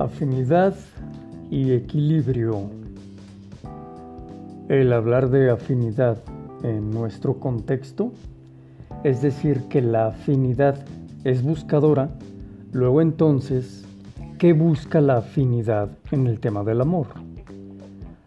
Afinidad y equilibrio. El hablar de afinidad en nuestro contexto, es decir, que la afinidad es buscadora, luego entonces, ¿qué busca la afinidad en el tema del amor?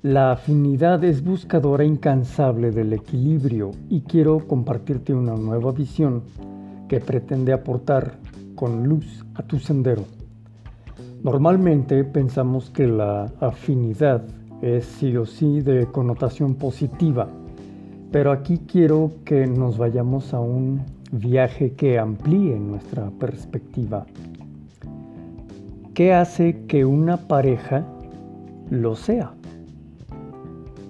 La afinidad es buscadora incansable del equilibrio y quiero compartirte una nueva visión que pretende aportar con luz a tu sendero. Normalmente pensamos que la afinidad es sí o sí de connotación positiva, pero aquí quiero que nos vayamos a un viaje que amplíe nuestra perspectiva. ¿Qué hace que una pareja lo sea?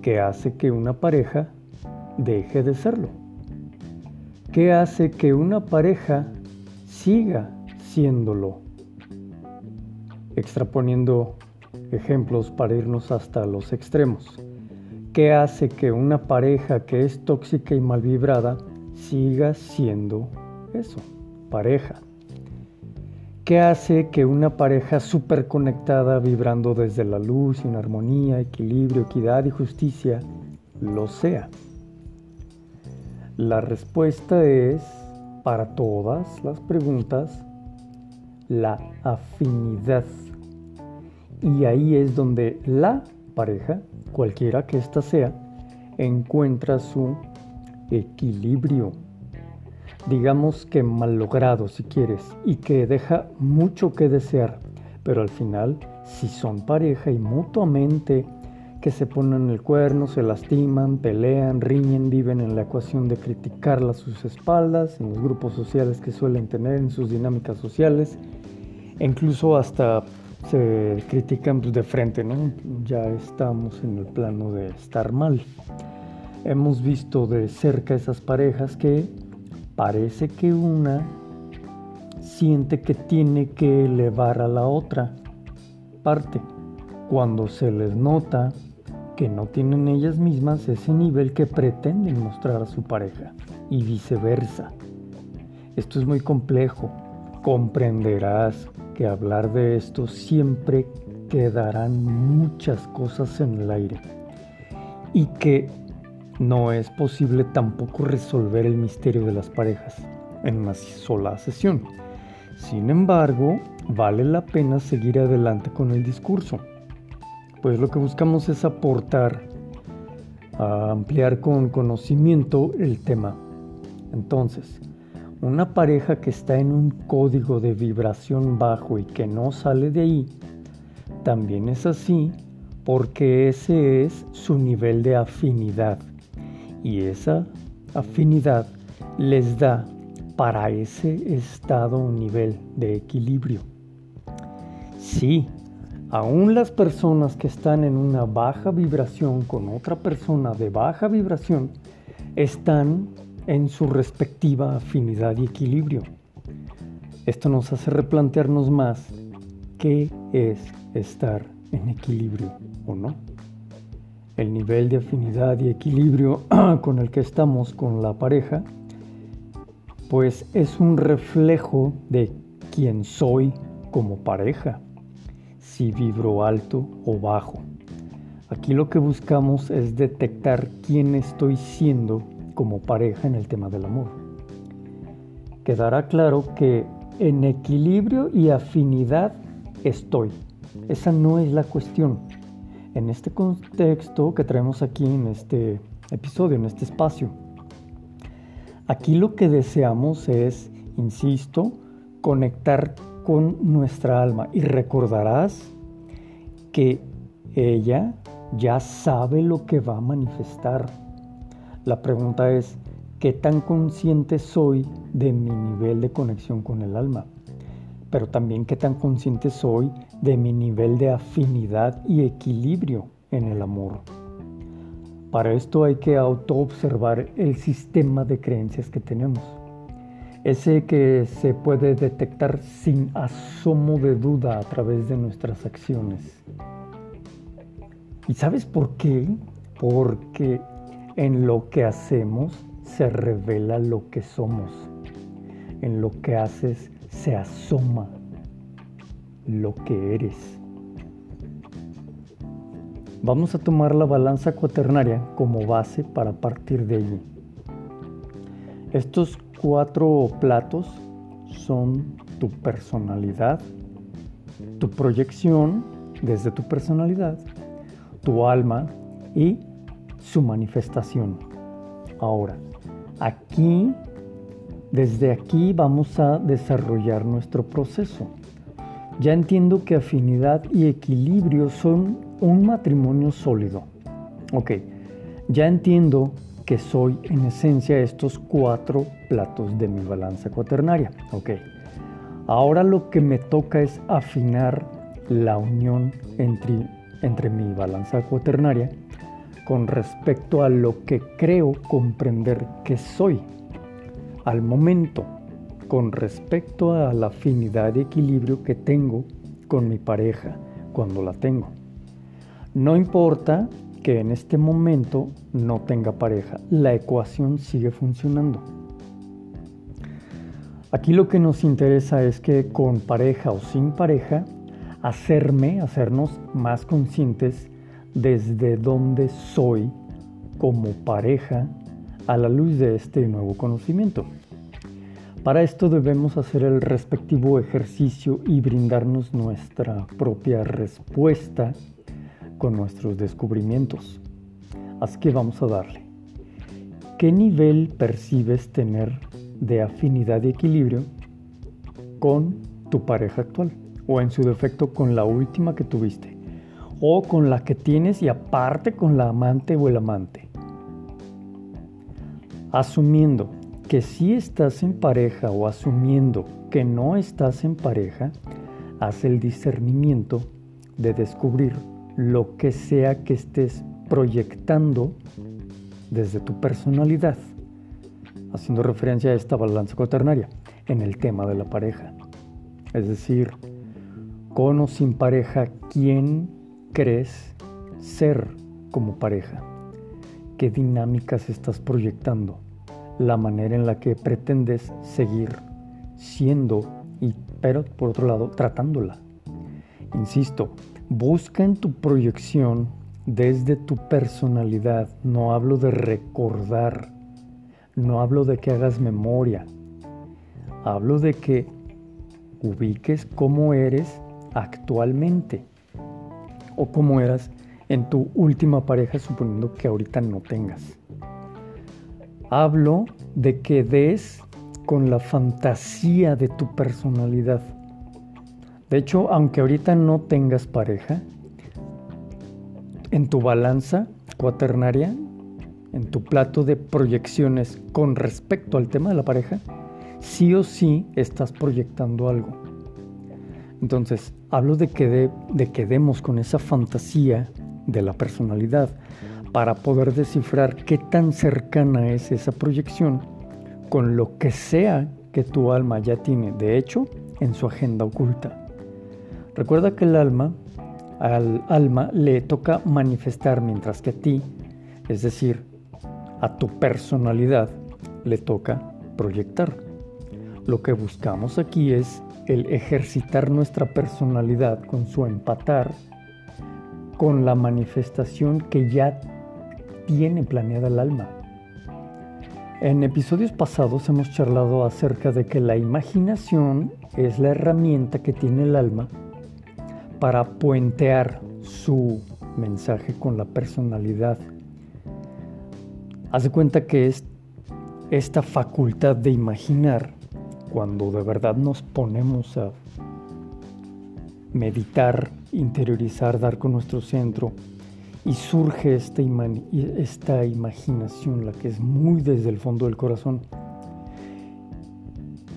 ¿Qué hace que una pareja deje de serlo? ¿Qué hace que una pareja siga siéndolo? Extraponiendo ejemplos para irnos hasta los extremos. ¿Qué hace que una pareja que es tóxica y mal vibrada siga siendo eso, pareja? ¿Qué hace que una pareja súper conectada, vibrando desde la luz, en armonía, equilibrio, equidad y justicia, lo sea? La respuesta es, para todas las preguntas, la afinidad. Y ahí es donde la pareja, cualquiera que ésta sea, encuentra su equilibrio. Digamos que mal logrado si quieres y que deja mucho que desear, pero al final si son pareja y mutuamente que se ponen el cuerno, se lastiman, pelean, riñen, viven en la ecuación de criticarla a sus espaldas, en los grupos sociales que suelen tener, en sus dinámicas sociales, e incluso hasta se critican pues, de frente, ¿no? Ya estamos en el plano de estar mal. Hemos visto de cerca esas parejas que parece que una siente que tiene que elevar a la otra parte cuando se les nota que no tienen ellas mismas ese nivel que pretenden mostrar a su pareja y viceversa. Esto es muy complejo. Comprenderás que hablar de esto siempre quedarán muchas cosas en el aire y que no es posible tampoco resolver el misterio de las parejas en una sola sesión. Sin embargo, vale la pena seguir adelante con el discurso, pues lo que buscamos es aportar, ampliar con conocimiento el tema. Entonces, una pareja que está en un código de vibración bajo y que no sale de ahí, también es así porque ese es su nivel de afinidad y esa afinidad les da para ese estado un nivel de equilibrio. Sí, aún las personas que están en una baja vibración con otra persona de baja vibración están en su respectiva afinidad y equilibrio. Esto nos hace replantearnos más qué es estar en equilibrio o no. El nivel de afinidad y equilibrio con el que estamos con la pareja, pues es un reflejo de quién soy como pareja, si vibro alto o bajo. Aquí lo que buscamos es detectar quién estoy siendo como pareja en el tema del amor. Quedará claro que en equilibrio y afinidad estoy. Esa no es la cuestión. En este contexto que traemos aquí en este episodio, en este espacio, aquí lo que deseamos es, insisto, conectar con nuestra alma. Y recordarás que ella ya sabe lo que va a manifestar la pregunta es, ¿qué tan consciente soy de mi nivel de conexión con el alma? Pero también qué tan consciente soy de mi nivel de afinidad y equilibrio en el amor. Para esto hay que autoobservar el sistema de creencias que tenemos. Ese que se puede detectar sin asomo de duda a través de nuestras acciones. ¿Y sabes por qué? Porque en lo que hacemos se revela lo que somos. En lo que haces se asoma lo que eres. Vamos a tomar la balanza cuaternaria como base para partir de allí. Estos cuatro platos son tu personalidad, tu proyección desde tu personalidad, tu alma y su manifestación. Ahora, aquí, desde aquí vamos a desarrollar nuestro proceso. Ya entiendo que afinidad y equilibrio son un matrimonio sólido. Ok, ya entiendo que soy en esencia estos cuatro platos de mi balanza cuaternaria. Ok, ahora lo que me toca es afinar la unión entre, entre mi balanza cuaternaria con respecto a lo que creo comprender que soy al momento con respecto a la afinidad y equilibrio que tengo con mi pareja cuando la tengo. No importa que en este momento no tenga pareja, la ecuación sigue funcionando. Aquí lo que nos interesa es que con pareja o sin pareja, hacerme, hacernos más conscientes desde dónde soy como pareja a la luz de este nuevo conocimiento. Para esto debemos hacer el respectivo ejercicio y brindarnos nuestra propia respuesta con nuestros descubrimientos. Así que vamos a darle. ¿Qué nivel percibes tener de afinidad y equilibrio con tu pareja actual? O en su defecto con la última que tuviste. O con la que tienes y aparte con la amante o el amante. Asumiendo que si estás en pareja o asumiendo que no estás en pareja, haz el discernimiento de descubrir lo que sea que estés proyectando desde tu personalidad, haciendo referencia a esta balanza cuaternaria en el tema de la pareja. Es decir, con o sin pareja, ¿quién crees ser como pareja? ¿Qué dinámicas estás proyectando? la manera en la que pretendes seguir siendo y pero por otro lado tratándola. Insisto, busca en tu proyección desde tu personalidad. No hablo de recordar, no hablo de que hagas memoria. Hablo de que ubiques cómo eres actualmente o cómo eras en tu última pareja suponiendo que ahorita no tengas. Hablo de que des con la fantasía de tu personalidad. De hecho, aunque ahorita no tengas pareja, en tu balanza cuaternaria, en tu plato de proyecciones con respecto al tema de la pareja, sí o sí estás proyectando algo. Entonces, hablo de que, de, que demos con esa fantasía de la personalidad para poder descifrar qué tan cercana es esa proyección con lo que sea que tu alma ya tiene, de hecho, en su agenda oculta. Recuerda que el alma, al alma le toca manifestar, mientras que a ti, es decir, a tu personalidad, le toca proyectar. Lo que buscamos aquí es el ejercitar nuestra personalidad con su empatar con la manifestación que ya tiene planeada el alma. En episodios pasados hemos charlado acerca de que la imaginación es la herramienta que tiene el alma para puentear su mensaje con la personalidad. Haz de cuenta que es esta facultad de imaginar, cuando de verdad nos ponemos a meditar, interiorizar, dar con nuestro centro, y surge esta, imaginación, la que es muy desde el fondo del corazón.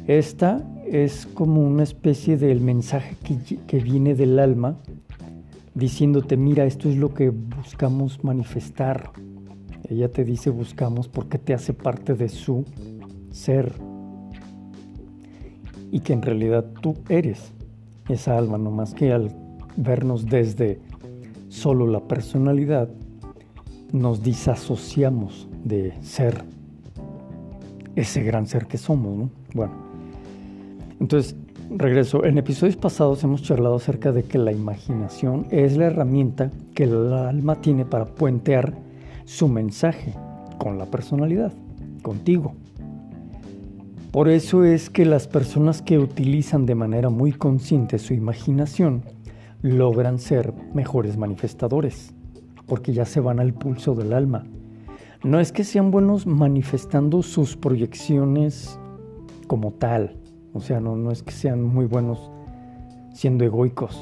Esta es como una especie del mensaje que viene del alma diciéndote, mira, esto es lo que buscamos manifestar. Ella te dice buscamos porque te hace parte de su ser. Y que en realidad tú eres esa alma, no más que al vernos desde solo la personalidad, nos disasociamos de ser ese gran ser que somos, ¿no? Bueno, entonces regreso. En episodios pasados hemos charlado acerca de que la imaginación es la herramienta que el alma tiene para puentear su mensaje con la personalidad, contigo. Por eso es que las personas que utilizan de manera muy consciente su imaginación logran ser mejores manifestadores, porque ya se van al pulso del alma. No es que sean buenos manifestando sus proyecciones como tal, o sea, no, es que sean muy buenos siendo egoicos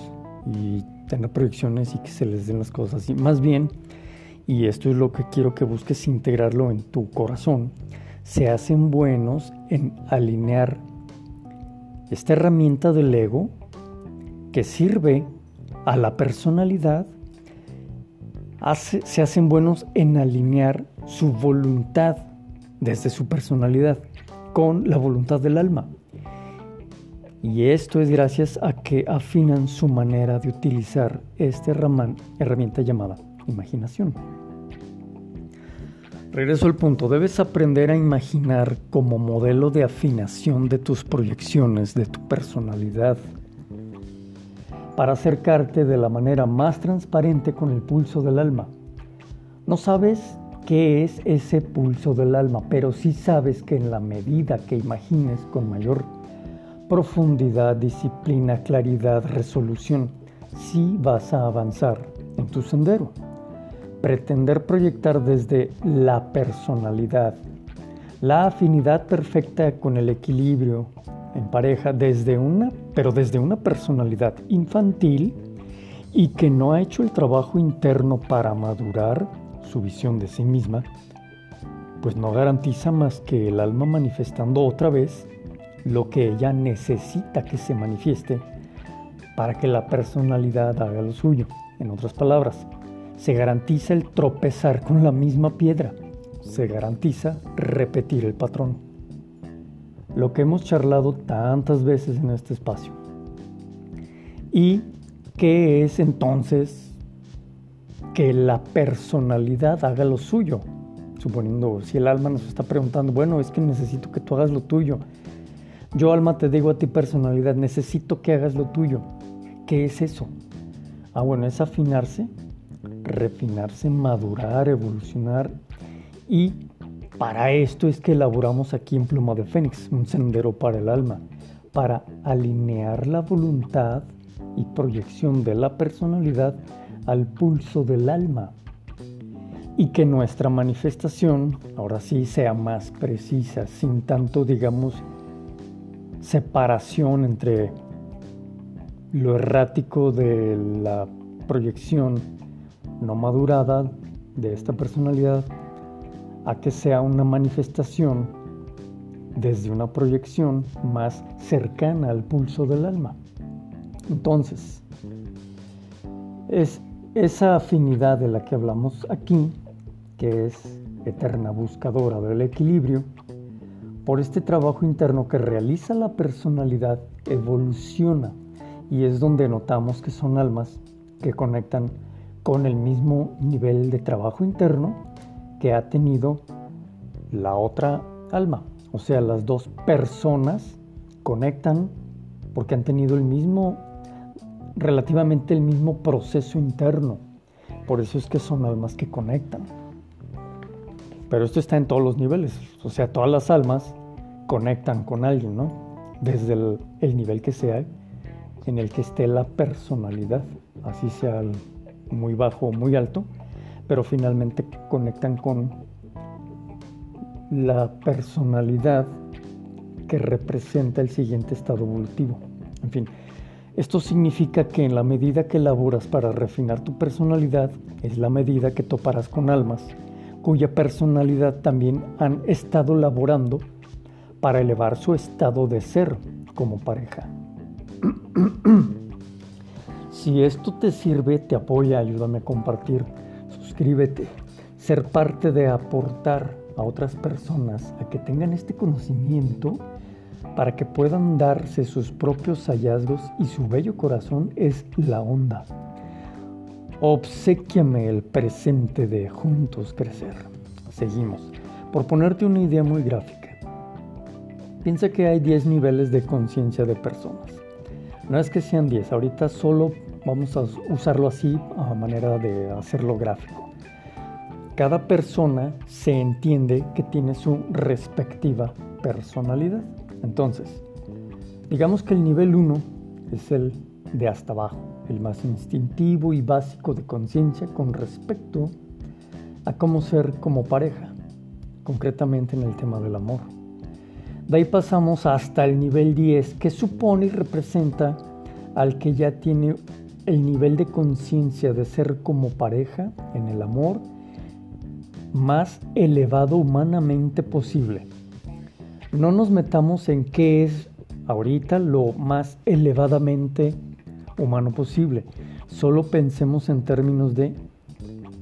y tener proyecciones y que se les den las cosas así. Más bien, y esto es lo que quiero que busques integrarlo en tu corazón, se hacen buenos en alinear esta herramienta del ego que sirve a la personalidad, se hacen buenos en alinear su voluntad desde su personalidad con la voluntad del alma. Y esto es gracias a que afinan su manera de utilizar esta herramienta llamada imaginación. Regreso al punto, debes aprender a imaginar como modelo de afinación de tus proyecciones, de tu personalidad, para acercarte de la manera más transparente con el pulso del alma. No sabes qué es ese pulso del alma, pero sí sabes que en la medida que imagines con mayor profundidad, disciplina, claridad, resolución, sí vas a avanzar en tu sendero. Pretender proyectar desde la personalidad, la afinidad perfecta con el equilibrio en pareja desde una, pero desde una personalidad infantil y que no ha hecho el trabajo interno para madurar su visión de sí misma, pues no garantiza más que el alma manifestando otra vez lo que ella necesita que se manifieste para que la personalidad haga lo suyo. En otras palabras, se garantiza el tropezar con la misma piedra, se garantiza repetir el patrón. Lo que hemos charlado tantas veces en este espacio. ¿Y qué es entonces que la personalidad haga lo suyo? Suponiendo, si el alma nos está preguntando, bueno, es que necesito que tú hagas lo tuyo, yo alma te digo a ti personalidad, necesito que hagas lo tuyo. ¿Qué es eso? Ah, bueno, es afinarse, refinarse, madurar, evolucionar. Y para esto es que elaboramos aquí en Pluma de Fénix, un sendero para el alma, para alinear la voluntad y proyección de la personalidad al pulso del alma. Y que nuestra manifestación, ahora sí, sea más precisa, sin tanto, digamos, separación entre lo errático de la proyección no madurada de esta personalidad a que sea una manifestación desde una proyección más cercana al pulso del alma. Entonces, es esa afinidad de la que hablamos aquí, que es eterna buscadora del equilibrio, por este trabajo interno que realiza la personalidad, evoluciona y es donde notamos que son almas que conectan con el mismo nivel de trabajo interno que ha tenido la otra alma. O sea, las dos personas conectan porque han tenido el mismo, relativamente el mismo proceso interno. Por eso es que son almas que conectan. Pero esto está en todos los niveles. O sea, todas las almas conectan con alguien, ¿no? Desde el, nivel que sea en el que esté la personalidad, así sea muy bajo o muy alto, pero finalmente conectan con la personalidad que representa el siguiente estado evolutivo. En fin, esto significa que en la medida que elaboras para refinar tu personalidad, es la medida que toparás con almas cuya personalidad también han estado laborando para elevar su estado de ser como pareja. si esto te sirve, te apoya, ayúdame a compartir, suscríbete, ser parte de aportar a otras personas a que tengan este conocimiento para que puedan darse sus propios hallazgos y su bello corazón es la onda. Obsequiame el presente de juntos crecer. Seguimos. Por ponerte una idea muy gráfica. Piensa que hay 10 niveles de conciencia de personas. No es que sean 10, ahorita solo vamos a usarlo así a manera de hacerlo gráfico. Cada persona se entiende que tiene su respectiva personalidad. Entonces, digamos que el nivel 1 es el de hasta abajo, el más instintivo y básico de conciencia con respecto a cómo ser como pareja, concretamente en el tema del amor. De ahí pasamos hasta el nivel 10, que supone y representa al que ya tiene el nivel de conciencia de ser como pareja en el amor más elevado humanamente posible. No nos metamos en qué es ahorita lo más elevadamente humano posible. Solo pensemos en términos de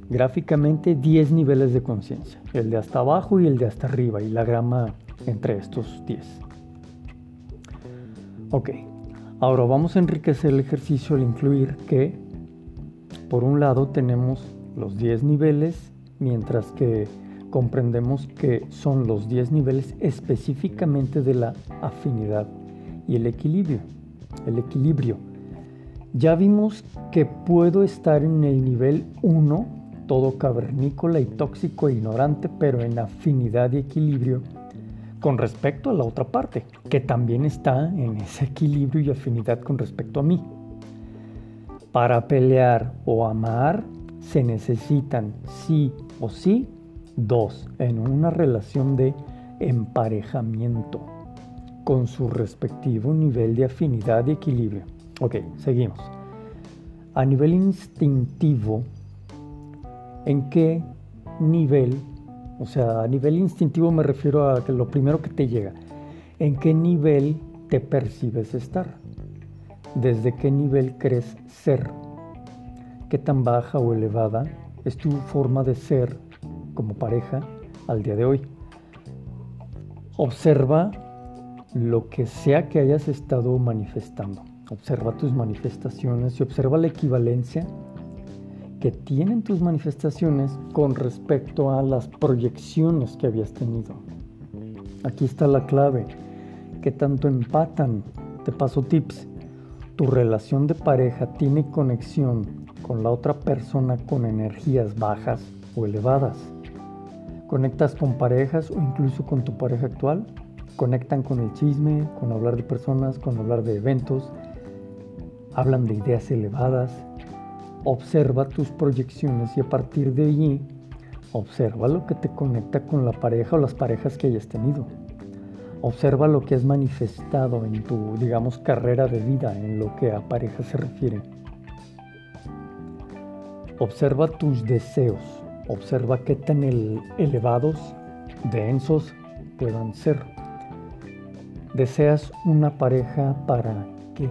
gráficamente 10 niveles de conciencia, el de hasta abajo y el de hasta arriba y la grama entre estos 10. Ok, ahora vamos a enriquecer el ejercicio al incluir que, por un lado, tenemos los 10 niveles, mientras que comprendemos que son los 10 niveles específicamente de la afinidad y el equilibrio. El equilibrio. Ya vimos que puedo estar en el nivel 1, todo cavernícola y tóxico e ignorante, pero en afinidad y equilibrio con respecto a la otra parte, que también está en ese equilibrio y afinidad con respecto a mí. Para pelear o amar se necesitan sí o sí dos en una relación de emparejamiento con su respectivo nivel de afinidad y equilibrio. Ok, seguimos. A nivel instintivo, ¿en qué nivel o sea, a nivel instintivo me refiero a lo primero que te llega. ¿En qué nivel te percibes estar? ¿Desde qué nivel crees ser? ¿Qué tan baja o elevada es tu forma de ser como pareja al día de hoy? Observa lo que sea que hayas estado manifestando. Observa tus manifestaciones y observa la equivalencia que tienen tus manifestaciones con respecto a las proyecciones que habías tenido. Aquí está la clave, que tanto empatan. Te paso tips. Tu relación de pareja tiene conexión con la otra persona con energías bajas o elevadas. ¿Conectas con parejas o incluso con tu pareja actual? ¿Conectan con el chisme, con hablar de personas, con hablar de eventos? ¿Hablan de ideas elevadas? Observa tus proyecciones y a partir de allí observa lo que te conecta con la pareja o las parejas que hayas tenido. Observa lo que has manifestado en tu, digamos, carrera de vida en lo que a pareja se refiere. Observa tus deseos. Observa qué tan elevados, densos puedan ser. ¿Deseas una pareja para qué?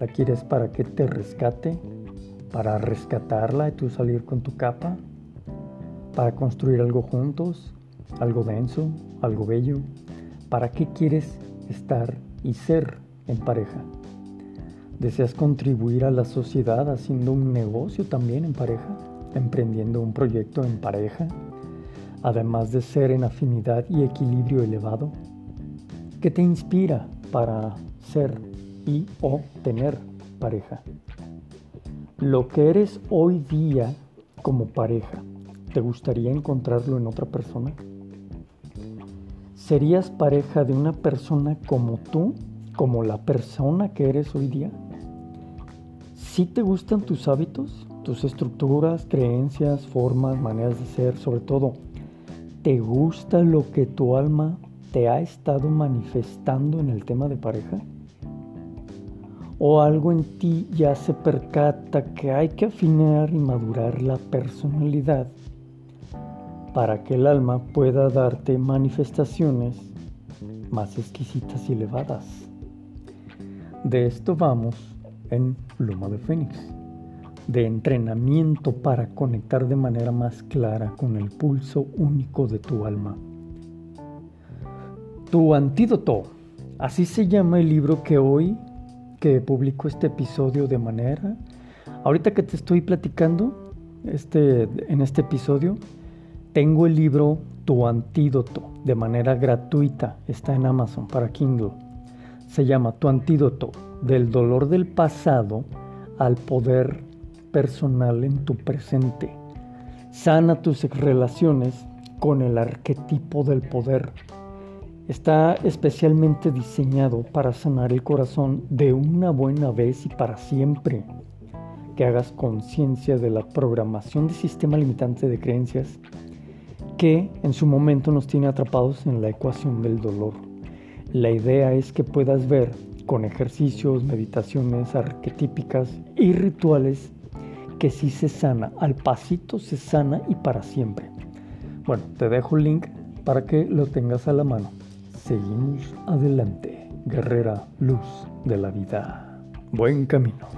¿La quieres para que te rescate? Para rescatarla y tú salir con tu capa, para construir algo juntos, algo denso, algo bello. ¿Para qué quieres estar y ser en pareja? ¿Deseas contribuir a la sociedad haciendo un negocio también en pareja? ¿Emprendiendo un proyecto en pareja? Además de ser en afinidad y equilibrio elevado. ¿Qué te inspira para ser y o tener pareja? Lo que eres hoy día como pareja, ¿te gustaría encontrarlo en otra persona? ¿Serías pareja de una persona como tú, como la persona que eres hoy día? ¿Sí te gustan tus hábitos, tus estructuras, creencias, formas, maneras de ser, sobre todo? ¿Te gusta lo que tu alma te ha estado manifestando en el tema de pareja? O algo en ti ya se percata que hay que afinar y madurar la personalidad para que el alma pueda darte manifestaciones más exquisitas y elevadas. De esto vamos en Pluma de Fénix, de entrenamiento para conectar de manera más clara con el pulso único de tu alma. Tu antídoto, así se llama el libro que hoy que publico este episodio de manera. Ahorita que te estoy platicando este, en este episodio, tengo el libro tu antídoto de manera gratuita. Está en Amazon para Kindle. Se llama Tu antídoto del dolor del pasado al poder personal en tu presente. Sana tus relaciones con el arquetipo del poder. Está especialmente diseñado para sanar el corazón de una buena vez y para siempre. Que hagas conciencia de la programación de sistema limitante de creencias que en su momento nos tiene atrapados en la ecuación del dolor. La idea es que puedas ver con ejercicios, meditaciones arquetípicas y rituales que si se sana, al pasito se sana y para siempre. Bueno, te dejo el link para que lo tengas a la mano. Seguimos adelante, guerrera luz de la vida. Buen camino.